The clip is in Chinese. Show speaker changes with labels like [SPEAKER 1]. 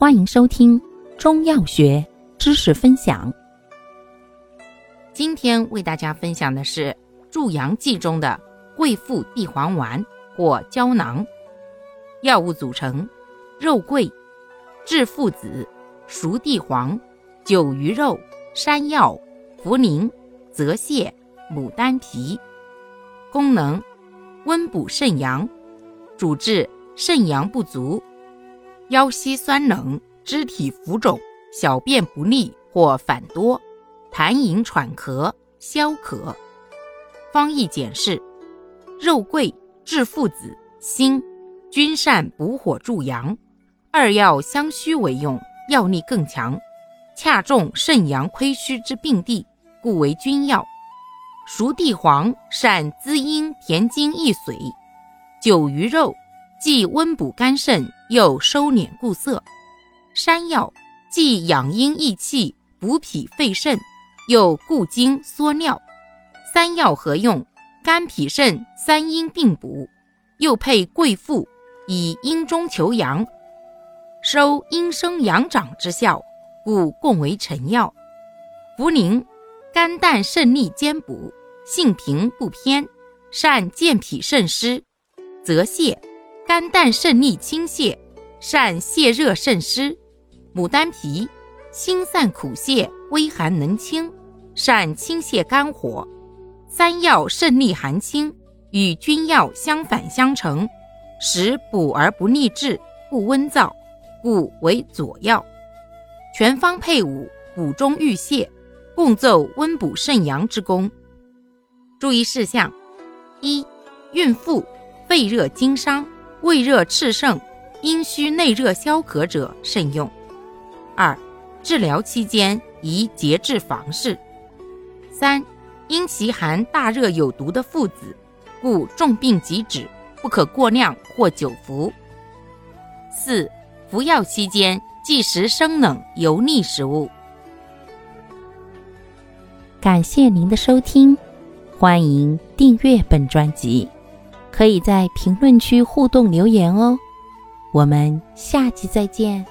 [SPEAKER 1] 欢迎收听中药学知识分享。今天为大家分享的是助阳剂中的桂附地黄丸或胶囊。药物组成：肉桂、炙附子、熟地黄、九鱼肉、山药、茯苓、泽泻、牡丹皮。功能：温补肾阳，主治肾阳不足。腰膝酸冷、肢体浮肿、小便不利或反多、痰饮喘咳、消渴。方义简释：肉桂、炙附子、辛，均善补火助阳，二药相须为用，药力更强，恰中肾阳亏虚之病地，故为君药。熟地黄善滋阴填精益髓，酒鱼肉。既温补肝肾，又收敛固涩；山药既养阴益气、补脾肺肾，又固精缩尿。三药合用，肝脾肾三阴并补，又配桂附，以阴中求阳，收阴生阳长之效，故共为臣药。茯苓肝胆肾利兼补，性平不偏，善健脾肾湿。泽泻。肝胆肾利清泻，善泻热渗湿；牡丹皮辛散苦泻，微寒能清，善清泻肝火。三药肾利寒清，与君药相反相成，使补而不腻滞，不温燥，故为佐药。全方配伍，补中御泻，共奏温补肾阳之功。注意事项：一、孕妇、肺热经伤。胃热炽盛、阴虚内热消渴者慎用。二、治疗期间宜节制房事。三、因其含大热有毒的附子，故重病即止，不可过量或久服。四、服药期间忌食生冷油腻食物。感谢您的收听，欢迎订阅本专辑。可以在评论区互动留言哦，我们下期再见。